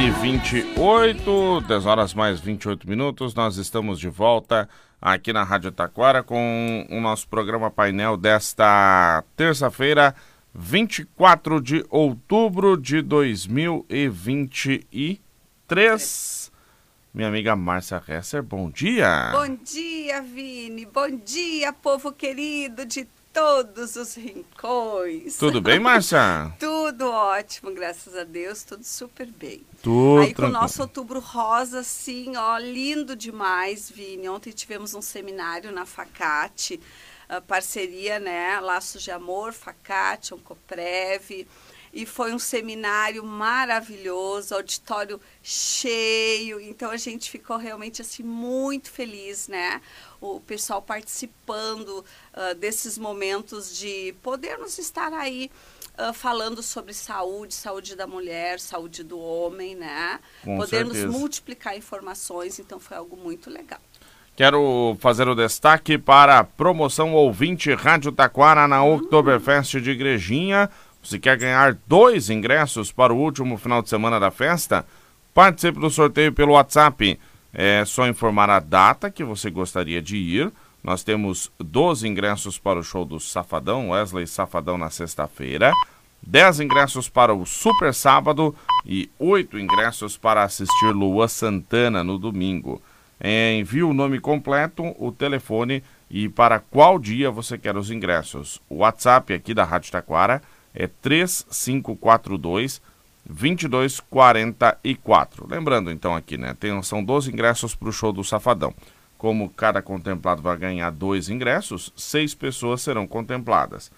e 28, 10 horas mais 28 minutos. Nós estamos de volta aqui na Rádio Taquara com o nosso programa painel desta terça-feira, 24 de outubro de 2023. Minha amiga Márcia Hesser, bom dia. Bom dia, Vini. Bom dia, povo querido de todos os rincões. Tudo bem, Márcia? tudo ótimo, graças a Deus, tudo super bem. Tudo Aí com o nosso outubro rosa, assim, ó, lindo demais, Vini. Ontem tivemos um seminário na Facate, parceria, né, Laços de Amor, Facate, Oncoprev, e foi um seminário maravilhoso, auditório cheio, então a gente ficou realmente assim muito feliz, né? O pessoal participando uh, desses momentos de podermos estar aí uh, falando sobre saúde, saúde da mulher, saúde do homem, né? Com Podermos certeza. multiplicar informações, então foi algo muito legal. Quero fazer o destaque para a promoção ouvinte Rádio Taquara na Oktoberfest de Igrejinha. Você quer ganhar dois ingressos para o último final de semana da festa? Participe do sorteio pelo WhatsApp. É só informar a data que você gostaria de ir. Nós temos 12 ingressos para o show do Safadão, Wesley Safadão, na sexta-feira. 10 ingressos para o Super Sábado e 8 ingressos para assistir Lua Santana no domingo. Envie o nome completo, o telefone e para qual dia você quer os ingressos. O WhatsApp aqui da Rádio Taquara é 3542 2244. Lembrando então aqui, né? Tem, são 12 ingressos para o show do Safadão. Como cada contemplado vai ganhar dois ingressos, seis pessoas serão contempladas.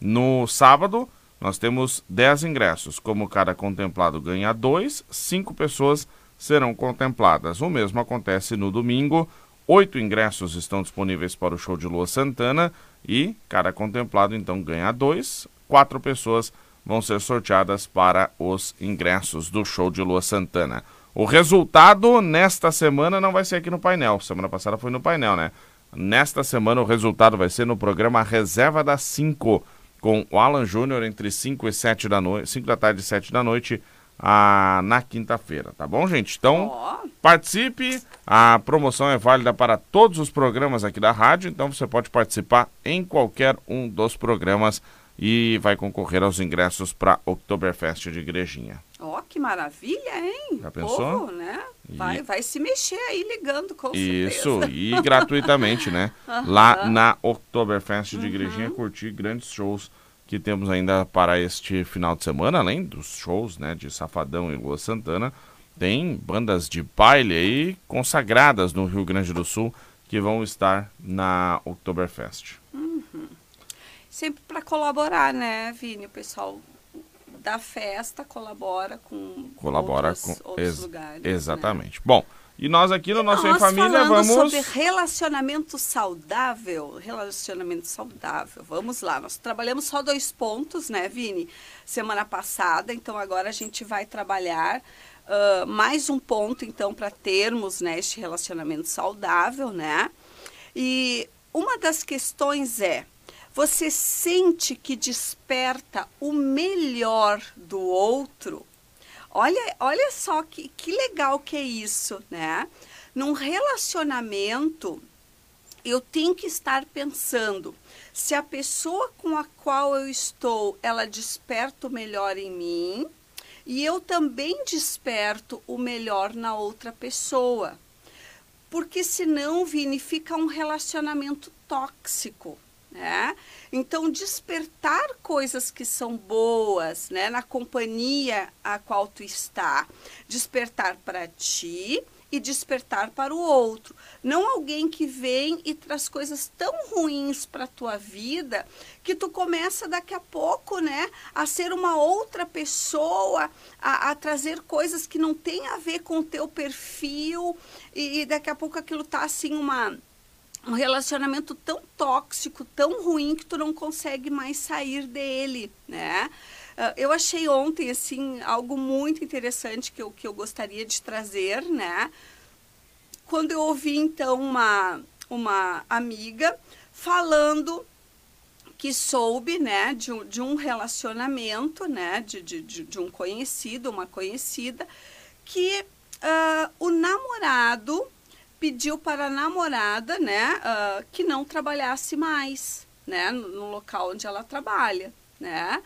No sábado, nós temos 10 ingressos. Como cada contemplado ganha dois, cinco pessoas serão contempladas. O mesmo acontece no domingo. Oito ingressos estão disponíveis para o show de Lua Santana e cada contemplado então ganha dois. Quatro pessoas vão ser sorteadas para os ingressos do show de Lua Santana. O resultado nesta semana não vai ser aqui no painel. Semana passada foi no painel, né? Nesta semana o resultado vai ser no programa Reserva das 5, com o Alan Júnior entre 5 e 7 da noite, 5 da tarde e 7 da noite, ah, na quinta-feira, tá bom, gente? Então, Ó, participe. A promoção é válida para todos os programas aqui da rádio, então você pode participar em qualquer um dos programas e vai concorrer aos ingressos para Oktoberfest de Igrejinha. ó, que maravilha, hein? Já pensou? Povo, né? E- Vai, vai se mexer aí ligando, com Isso, certeza. e gratuitamente, né? Lá na Oktoberfest de Igrejinha, curtir grandes shows que temos ainda para este final de semana, além dos shows, né, de Safadão e Lua Santana, tem bandas de baile aí consagradas no Rio Grande do Sul que vão estar na Oktoberfest. Sempre para colaborar, né, Vini? O pessoal da festa colabora com Colabora outros, com outros ex- lugares. né? Exatamente. Bom, e nós aqui no nosso Em Nós Família falando vamos sobre relacionamento saudável, relacionamento saudável. Vamos lá, nós trabalhamos só dois pontos, né, Vini? Semana passada, então agora a gente vai trabalhar ah, mais um ponto, então, para termos né, este relacionamento saudável, né? E uma das questões é, você sente que desperta o melhor do outro? Olha, olha só que, que legal que é isso, né? Num relacionamento, eu tenho que estar pensando se a pessoa com a qual eu estou, ela desperta o melhor em mim e eu também desperto o melhor na outra pessoa. Porque senão, Vini, fica um relacionamento tóxico, né? Então, despertar coisas que são boas, né, na companhia a qual tu está, despertar para ti e despertar para o outro. Não alguém que vem e traz coisas tão ruins para tua vida que tu começa daqui a pouco, né, a ser uma outra pessoa, a, a trazer coisas que não têm a ver com o teu perfil e, e daqui a pouco aquilo tá assim uma um relacionamento tão tóxico, tão ruim que tu não consegue mais sair dele, né? Ah, Eu achei ontem, assim, algo muito interessante que eu, que eu gostaria de trazer, né? Quando eu ouvi, então, uma, uma amiga falando que soube, né, de, um- de um relacionamento, né, de, de, de, um conhecido, uma conhecida, que uh, o namorado pediu para a namorada, né, uh, que não trabalhasse mais, né, no, no, local onde ela trabalha, né.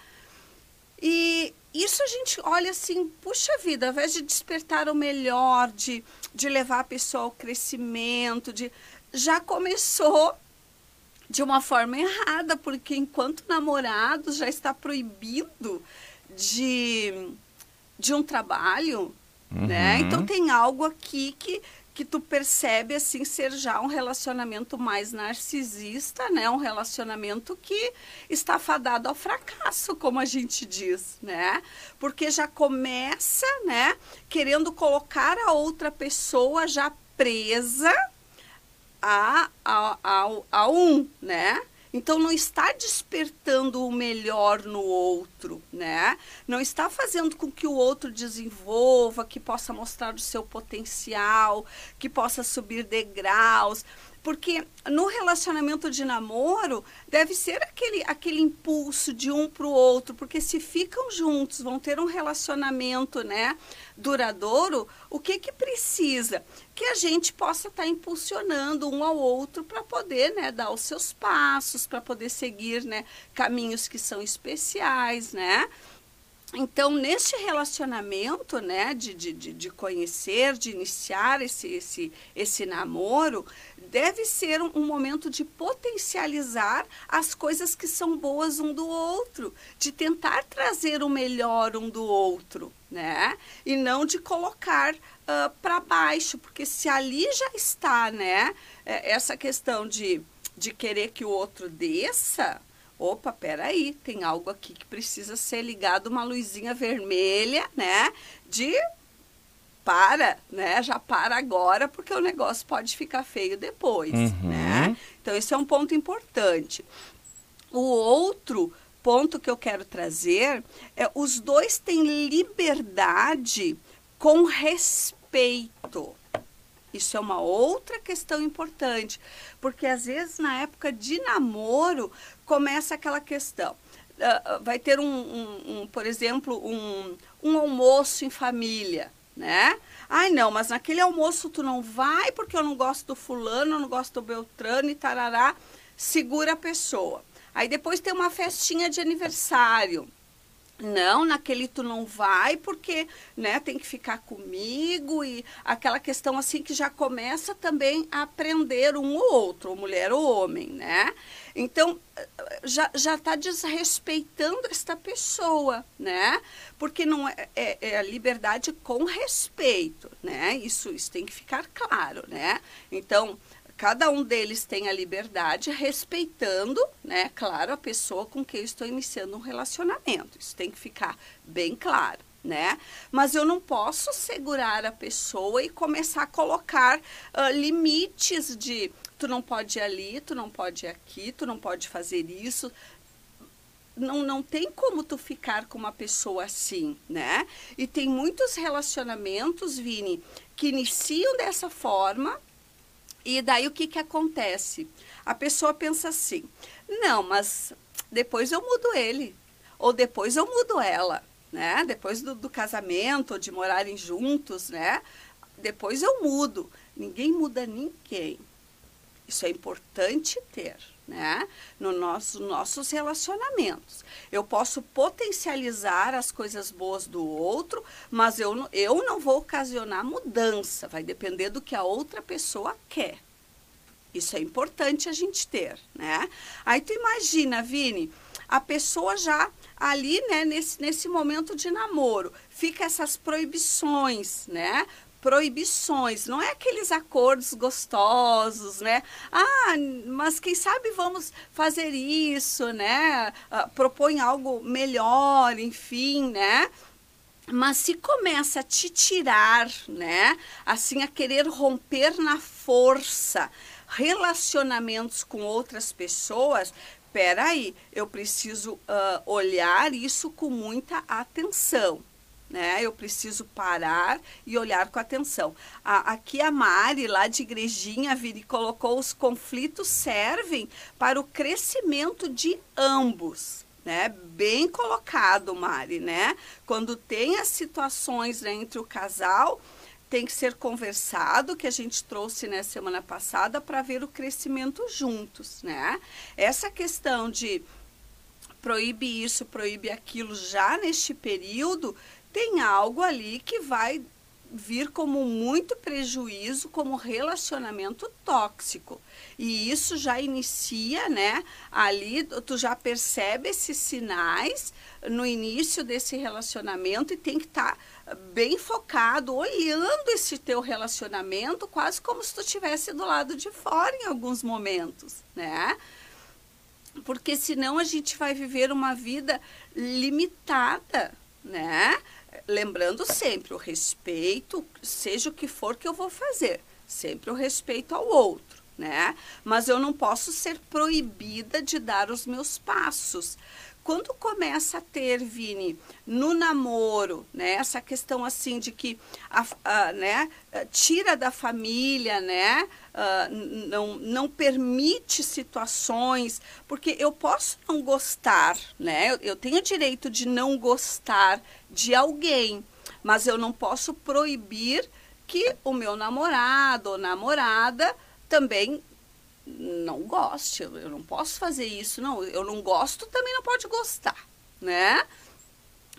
E isso a gente olha assim, puxa vida, ao invés de despertar o melhor, de, de levar a pessoa ao crescimento, de já começou de uma forma errada, porque enquanto namorado já está proibido de, de um trabalho, né? uhum. né? Então tem algo aqui que que tu percebe assim ser já um relacionamento mais narcisista, né? Um relacionamento que está fadado ao fracasso, como a gente diz, né? Porque já começa, né, querendo colocar a outra pessoa já presa a, a, a, a um, né? Então não está despertando o melhor no outro, né? Não está fazendo com que o outro desenvolva, que possa mostrar o seu potencial, que possa subir degraus. Porque no relacionamento de namoro deve ser aquele, aquele impulso de um para o outro, porque se ficam juntos, vão ter um relacionamento né, duradouro, o que, que precisa? Que a gente possa estar tá impulsionando um ao outro para poder né, dar os seus passos, para poder seguir né, caminhos que são especiais, né? Então, neste relacionamento, né, de, de, de conhecer, de iniciar esse, esse, esse namoro, deve ser um, um, momento de potencializar as coisas que são boas um do outro, de tentar trazer o melhor um do outro, né? E não de colocar uh, para baixo, porque se ali já está, né, é, essa questão de, de querer que o outro desça, opa, peraí, tem algo aqui que precisa ser ligado, uma luzinha vermelha, né? De para, né? Já para agora, porque o negócio pode ficar feio depois, uhum. né? Então, esse é um ponto importante. O outro ponto que eu quero trazer é os dois têm liberdade com respeito. Isso é uma outra questão importante, porque às vezes na época de namoro começa aquela questão. Uh, vai ter um, um, um, por exemplo, um, um almoço em família, né? Ai, não, mas naquele almoço tu não vai porque eu não gosto do fulano, eu não gosto do Beltrano e tarará. Segura a pessoa. Aí depois tem uma festinha de aniversário. Não, naquele tu não vai porque, né, tem que ficar comigo e aquela questão assim que já começa também a aprender um ou outro, ou mulher ou homem, né? Então, já está desrespeitando esta pessoa, né? Porque não é, é, é, a liberdade com respeito, né? Isso, isso tem que ficar claro, né? Então, cada um deles tem a liberdade respeitando, né? Claro, a pessoa com quem eu estou iniciando um relacionamento. Isso tem que ficar bem claro né? Mas eu não posso segurar a pessoa e começar a colocar uh, limites de tu não pode ir ali, tu não pode ir aqui, tu não pode fazer isso. Não, não tem como tu ficar com uma pessoa assim, né? E tem muitos relacionamentos, Vini, que iniciam dessa forma e daí o que, que acontece? A pessoa pensa assim, não, mas depois eu mudo ele, ou depois eu mudo ela, né? Depois do, do casamento, ou de morarem juntos, né? Depois eu mudo. Ninguém muda ninguém. Isso é importante ter, né? No nosso, nossos relacionamentos. Eu posso potencializar as coisas boas do outro, mas eu, eu não vou ocasionar mudança. Vai depender do que a outra pessoa quer. Isso é importante a gente ter, né? Aí tu imagina, Vini, a pessoa já ali, né, nesse, nesse momento de namoro, fica essas proibições, né? Proibições, não é aqueles acordos gostosos, né? Ah, mas quem sabe vamos fazer isso, né? Uh, propõe algo melhor, enfim, né? Mas se começa a te tirar, né? Assim, a querer romper na força relacionamentos com outras pessoas, peraí, eu preciso uh, olhar isso com muita atenção né? Eu preciso parar e olhar com atenção. A, aqui a Mari, lá de Igrejinha, Viri, colocou os conflitos servem para o crescimento de ambos. né? Bem colocado, Mari, né? Quando tem as situações né, entre o casal, tem que ser conversado, que a gente trouxe na né, semana passada, para ver o crescimento juntos, né? Essa questão de proíbe isso, proíbe aquilo já neste período, tem algo ali que vai vir como muito prejuízo como relacionamento tóxico. E isso já inicia, né? Ali tu já percebe esses sinais no início desse relacionamento e tem que estar tá bem focado, olhando esse teu relacionamento, quase como se tu estivesse do lado de fora em alguns momentos, né? Porque senão a gente vai viver uma vida limitada, né? Lembrando sempre o respeito, seja o que for que eu vou fazer, sempre o respeito ao outro, né? Mas eu não posso ser proibida de dar os meus passos. Quando começa a ter, Vini, no namoro, né, essa questão assim de que a, a né, tira da família, né, uh, não, não permite situações, porque eu posso não gostar, né, eu, eu tenho direito de não gostar de alguém, mas eu não posso proibir que o meu namorado ou namorada também não goste, eu não posso fazer isso, não, eu não gosto, também não pode gostar, né?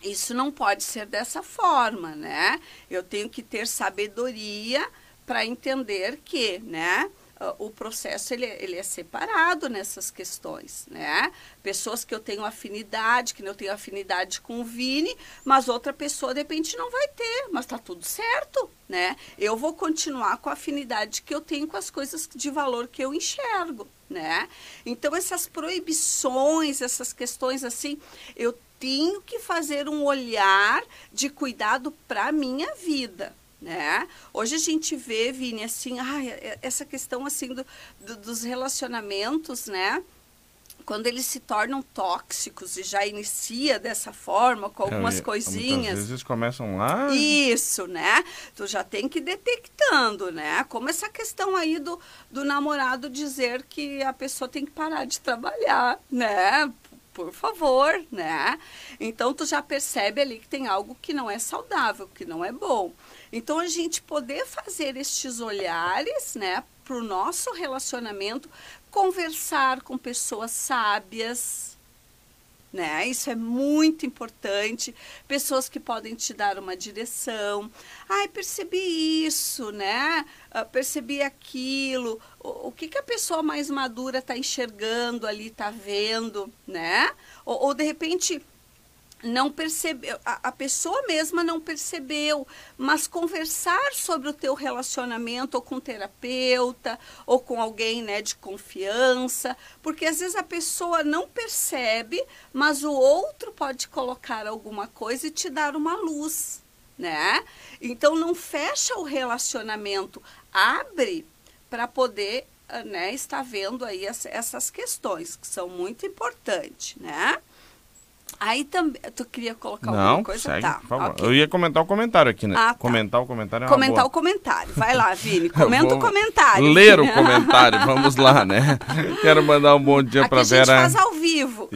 Isso não pode ser dessa forma, né? Eu tenho que ter sabedoria para entender que, né? O processo ele, ele é separado nessas questões, né? Pessoas que eu tenho afinidade, que eu tenho afinidade com o Vini, mas outra pessoa de repente não vai ter, mas tá tudo certo, né? Eu vou continuar com a afinidade que eu tenho com as coisas de valor que eu enxergo, né? Então essas proibições, essas questões assim, eu tenho que fazer um olhar de cuidado para minha vida, né? Hoje a gente vê, Vini, assim, ah, essa questão assim do, do, dos relacionamentos, né? Quando eles se tornam tóxicos e já inicia dessa forma, com algumas é, coisinhas. Às vezes começam lá. Isso, né? Tu já tem que ir detectando, né? Como essa questão aí do, do namorado dizer que a pessoa tem que parar de trabalhar, né? por favor, né? Então tu já percebe ali que tem algo que não é saudável, que não é bom. Então a gente poder fazer estes olhares, né, para o nosso relacionamento, conversar com pessoas sábias, né? Isso é muito importante. Pessoas que podem te dar uma direção. Ai, percebi isso, né? Uh, percebi aquilo. O, o, que, que a pessoa mais madura está enxergando ali, está vendo, né? Ou, ou de repente não percebeu, a, a, pessoa mesma não percebeu, mas conversar sobre o teu relacionamento ou com um terapeuta ou com alguém, né, de confiança, porque às vezes a pessoa não percebe, mas o outro pode colocar alguma coisa e te dar uma luz, né? Então não fecha o relacionamento, abre para poder, né, estar vendo aí essas questões que são muito importantes, né? Aí também. Tu queria colocar Não, alguma coisa? Segue, tá. Okay. Eu ia comentar o comentário aqui, né? Ah, tá. Comentar o comentário é Comentar boa. o comentário. Vai lá, Vini. Comenta o comentário. Ler o comentário. Vamos lá, né? Quero mandar um bom dia para Vera. A gente faz ao vivo.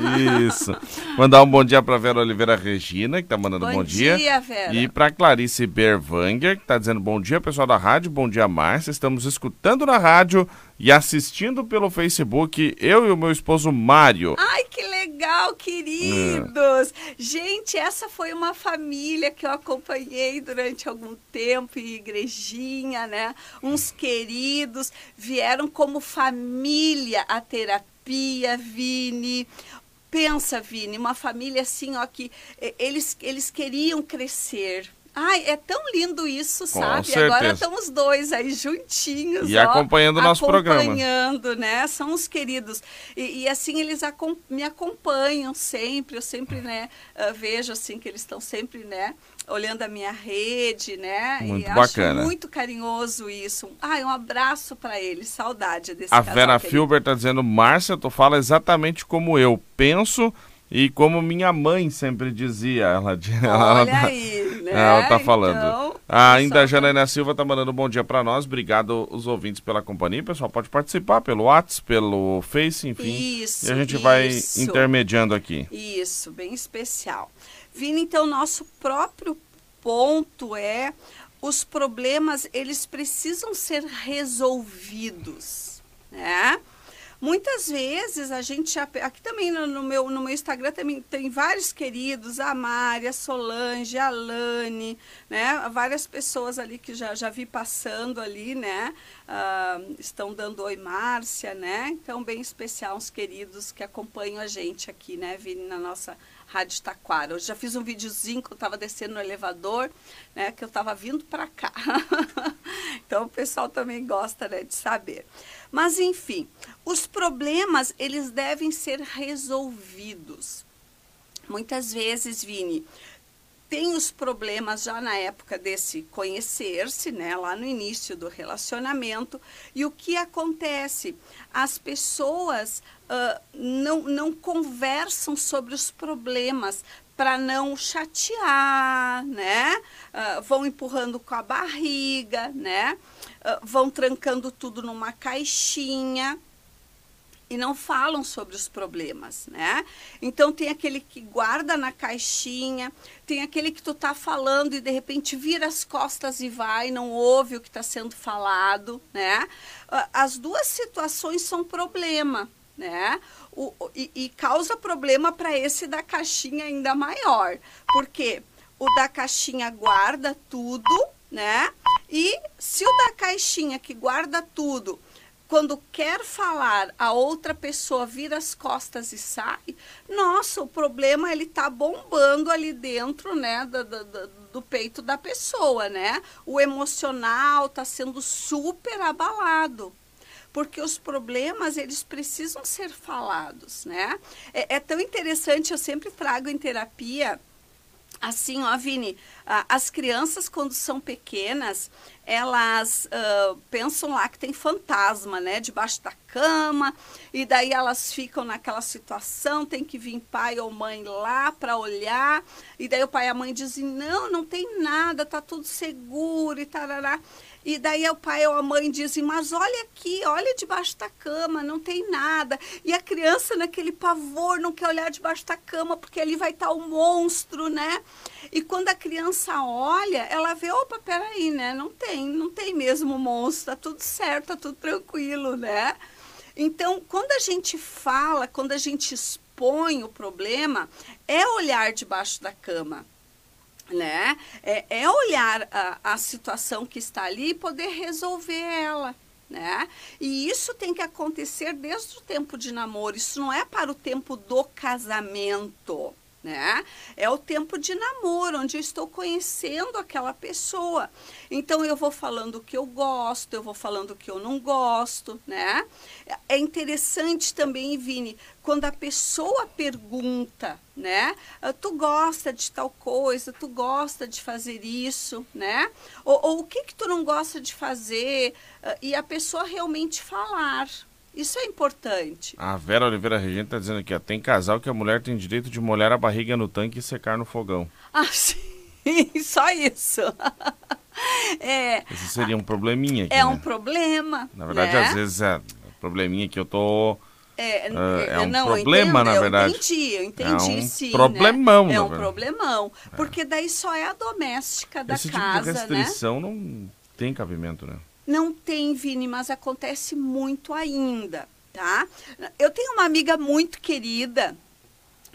Isso. Mandar um bom dia para Vera Oliveira Regina, que tá mandando bom, bom dia. dia. Vera. E para Clarice Berwanger, que tá dizendo bom dia, pessoal da rádio. Bom dia, Márcia. Estamos escutando na rádio e assistindo pelo Facebook, eu e o meu esposo Mário. Ai, que legal, queridos! É. Gente, essa foi uma família que eu acompanhei durante algum tempo em igrejinha, né? Uns queridos vieram como família a terapia, Vini. Pensa, Vini, uma família assim, ó, que eles, eles queriam crescer, Ai, é tão lindo isso, Com sabe? Certeza. Agora estamos dois aí juntinhos. E ó, acompanhando o nosso acompanhando, programa. Acompanhando, né? São os queridos. E, e assim, eles me acompanham sempre. Eu sempre, né, uh, vejo assim que eles estão sempre, né? olhando a minha rede, né? Muito e bacana. Acho muito carinhoso isso. Ai, um abraço para eles, saudade desse A Vera Filber está dizendo, Márcia, tu fala exatamente como eu penso e como minha mãe sempre dizia, ela, Olha ela, tá, aí, né? ela tá falando. Então... Ainda a Janaína Silva está mandando um bom dia para nós. Obrigado os ouvintes pela companhia. pessoal pode participar pelo WhatsApp, pelo Face, enfim. Isso, e a gente isso. vai intermediando aqui. Isso, bem especial. Vini, então, nosso próprio ponto é os problemas, eles precisam ser resolvidos, né? Muitas vezes a gente aqui também no, no, meu no meu Instagram também tem vários queridos, a Mari, a Solange, a né? Várias pessoas ali que já, já vi passando ali, né? Uh, estão dando oi Márcia, né? Então bem especial uns queridos que acompanham a gente aqui, né? Vini na nossa Rádio Taquara. Eu já fiz um videozinho que eu estava descendo no elevador, né, que eu estava vindo para cá. então o pessoal também gosta né, de saber. Mas enfim, os problemas eles devem ser resolvidos. Muitas vezes, Vini, tem os problemas já na época desse conhecer-se, né, lá no início do relacionamento. E o que acontece? As pessoas uh, não, não conversam sobre os problemas para não chatear, né? Uh, vão empurrando com a barriga, né? Uh, vão trancando tudo numa caixinha e não falam sobre os problemas, né? Então tem aquele que guarda na caixinha, tem aquele que tu tá falando e de repente vira as costas e vai, não ouve o que está sendo falado, né? As duas situações são problema, né? O, e, e causa problema para esse da caixinha ainda maior, porque o da caixinha guarda tudo, né? E se o da caixinha que guarda tudo quando quer falar, a outra pessoa vira as costas e sai, nossa, o problema ele tá bombando ali dentro, né, do, do, do peito da pessoa, né? O emocional tá sendo super abalado porque os problemas eles precisam ser falados, né? É, é, tão interessante, eu sempre trago em terapia assim, ó, Vini, as crianças quando são pequenas, elas uh, pensam lá que tem fantasma, né, debaixo da cama, e daí elas ficam naquela situação, tem que vir pai ou mãe lá para olhar, e daí o pai e a mãe dizem, não, não tem nada, tá tudo seguro e tarará. E daí o pai ou a mãe dizem, mas olha aqui, olha debaixo da cama, não tem nada. E a criança naquele pavor não quer olhar debaixo da cama, porque ali vai estar o um monstro, né? E quando a criança olha, ela vê, opa, peraí, né? Não tem, não tem mesmo o monstro, tá tudo certo, tá tudo tranquilo, né? Então, quando a gente fala, quando a gente expõe o problema, é olhar debaixo da cama né? É, é olhar a, a situação que está ali e poder resolver ela. Né? E isso tem que acontecer desde o tempo de namoro, isso não é para o tempo do casamento né? É o tempo de namoro, onde eu estou conhecendo aquela pessoa. Então eu vou falando o que eu gosto, eu vou falando o que eu não gosto, né? É interessante também, Vini, quando a pessoa pergunta, né? Ah, tu gosta de tal coisa, tu gosta de fazer isso, né? Ou, ou o que que tu não gosta de fazer? Ah, e a pessoa realmente falar, isso é importante. A Vera Oliveira Regente está dizendo aqui, ó, tem casal que a mulher tem direito de molhar a barriga no tanque e secar no fogão. Ah, sim, só isso. é, Esse seria um probleminha aqui, É né? um problema. Na verdade, né? às vezes é probleminha que eu tô... É, é, é um não, problema, entendo, na verdade. Eu entendi, eu entendi, é um sim. Problemão, né? É um verdade. problemão. Porque daí só é a doméstica da Esse casa, tipo de né? restrição não tem cabimento, né? Não tem, Vini, mas acontece muito ainda, tá? Eu tenho uma amiga muito querida,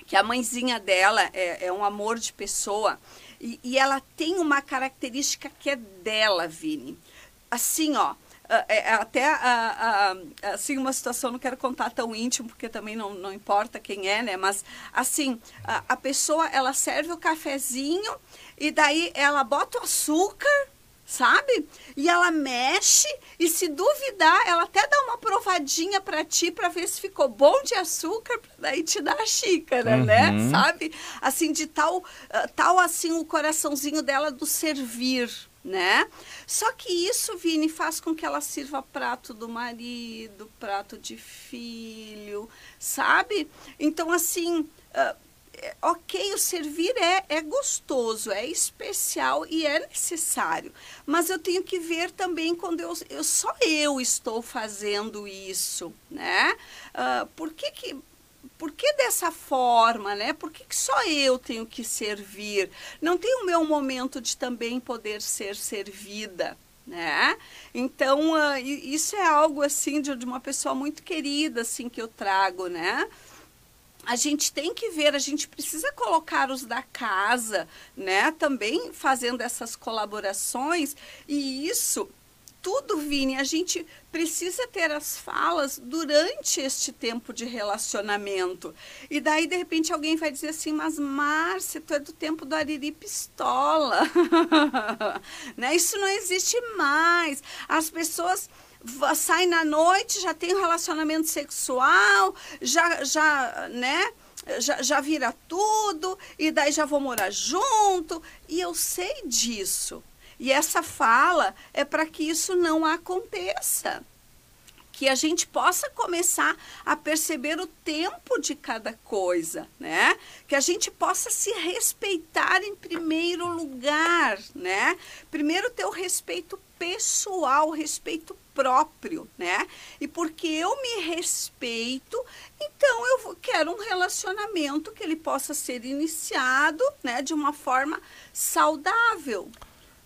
que a mãezinha dela é, é um amor de pessoa, e, e, ela tem uma característica que é dela, Vini. Assim, ó, é, até a, a, assim uma situação não quero contar tão íntimo porque também não, não importa quem é né mas assim a, a pessoa ela serve o cafezinho e daí ela bota o açúcar sabe? E ela mexe e se duvidar, ela até dá uma provadinha para ti para ver se ficou bom de açúcar, daí te dá a xícara, né? Uhum. Sabe? Assim de tal uh, tal assim o coraçãozinho dela do servir, né? Só que isso, Vini, faz com que ela sirva prato do marido, prato de filho, sabe? Então assim, uh, ok, o servir é, é gostoso, é especial e é necessário. Mas eu tenho que ver também quando eu, eu só eu estou fazendo isso, né? Uh, por que que por que dessa forma, né? Por que, que, só eu tenho que servir? Não tem o meu momento de também poder ser servida, né? Então, uh, isso é algo, assim, de, de uma pessoa muito querida, assim, que eu trago, né? A gente tem que ver, a gente precisa colocar os da casa, né? Também fazendo essas colaborações e isso tudo, Vini, a gente precisa ter as falas durante este tempo de relacionamento. E daí, de repente, alguém vai dizer assim, mas Márcia, tu é do tempo do Ariri Pistola. né? Isso não existe mais. As pessoas saem na noite, já tem um relacionamento sexual, já, já, né? Já, já vira tudo, e daí já vou morar junto. E eu sei disso. E essa fala é para que isso não aconteça. Que a gente possa começar a perceber o tempo de cada coisa, né? Que a gente possa se respeitar em primeiro lugar, né? Primeiro ter o respeito pessoal, respeito próprio, né? E porque eu me respeito, então eu quero um relacionamento que ele possa ser iniciado, né, de uma forma saudável.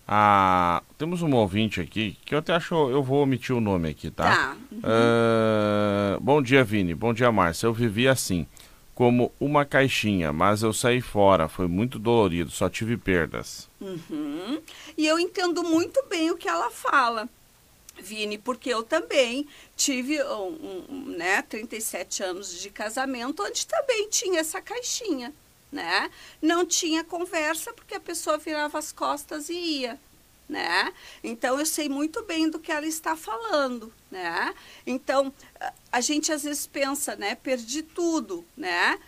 Ah, temos um ouvinte aqui que eu até acho. Eu vou omitir o nome aqui, tá? Tá. Uhum. Uh, bom dia, Vini. Bom dia, Márcia. Eu vivi assim, como uma caixinha, mas eu saí fora. Foi muito dolorido, só tive perdas. Uhum. E eu entendo muito bem o que ela fala. Vini, porque eu também tive um, um, né, 37 anos de casamento, onde também tinha essa caixinha né? Não tinha conversa porque a pessoa virava as costas e ia, né? Então eu sei muito bem do que ela está falando, né? Então a gente às vezes pensa, né? Perdi tudo, né?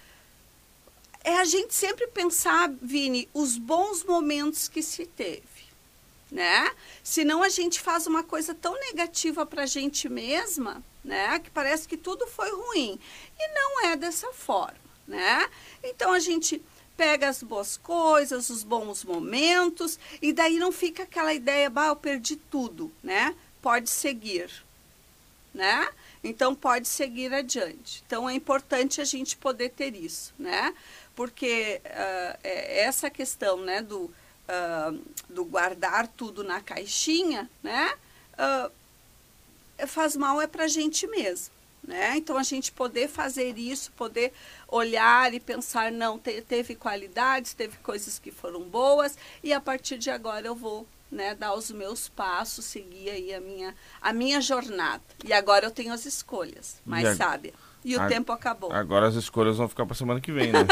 É a gente sempre pensar, Vini, os bons momentos que se teve, né? Senão a gente faz uma coisa tão negativa para a gente mesma, né? Que parece que tudo foi ruim e não é dessa forma né? Então a gente pega as boas coisas, os bons momentos, e daí não fica aquela ideia, bah, eu perdi tudo, né? Pode seguir, né? Então pode seguir adiante. Então é importante a gente poder ter isso, né? Porque uh, é essa questão, né, do, uh, do guardar tudo na caixinha, né? Uh, faz mal é para a gente mesmo. Né? Então, a gente poder fazer isso, poder olhar e pensar, não, te, teve qualidades, teve coisas que foram boas, e a partir de agora eu vou né, dar os meus passos, seguir aí a minha, a minha jornada. E agora eu tenho as escolhas, mais sábia. E o a, tempo acabou. Agora as escolhas vão ficar para semana que vem, né?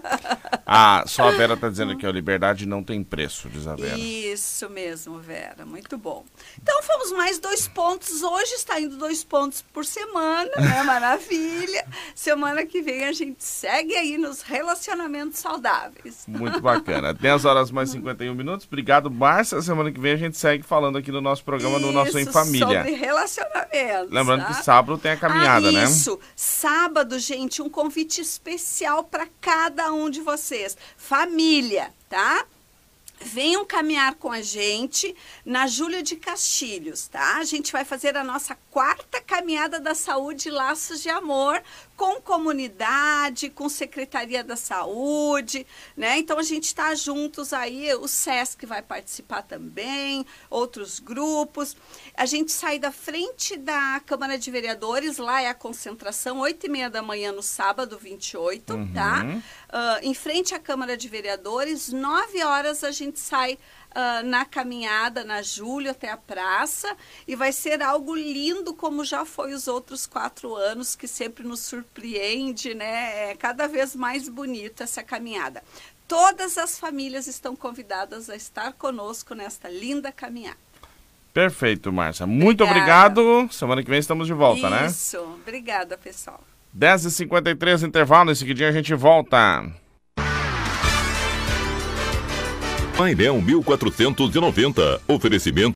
ah, só a Vera está dizendo que a liberdade não tem preço, diz a Vera. Isso mesmo, Vera. Muito bom. Então fomos mais dois pontos. Hoje está indo dois pontos por semana, né? Maravilha. semana que vem a gente segue aí nos relacionamentos saudáveis. Muito bacana. 10 horas mais 51 minutos. Obrigado, Márcia. Semana que vem a gente segue falando aqui no nosso programa, Isso, no nosso Em Família. Sobre relacionamentos. Lembrando tá? que sábado tem a caminhada, ah, né? Isso. Sábado, gente, um convite especial para cada um de vocês. Família, tá? venham caminhar com a gente na Júlia de Castilhos, tá? A gente vai fazer a nossa quarta caminhada da saúde Laços de Amor com comunidade, com Secretaria da Saúde, né? Então a gente está juntos aí, o SESC vai participar também, outros grupos. A gente sai da frente da Câmara de Vereadores, lá é a concentração, 8 e meia da manhã no sábado 28, uhum. tá? Uh, em frente à Câmara de Vereadores, 9 horas a gente sai uh, na caminhada na Júlio até a praça e vai ser algo lindo como já foi os outros quatro anos que sempre nos surpreende, né? É cada vez mais bonita essa caminhada. Todas as famílias estão convidadas a estar conosco nesta linda caminhada. Perfeito, Márcia. Muito Obrigada. obrigado. Semana que vem estamos de volta, Isso. né? Isso. Obrigada, pessoal. 10h53, intervalo. Em seguidinho a gente volta. Painel 1490. Oferecimento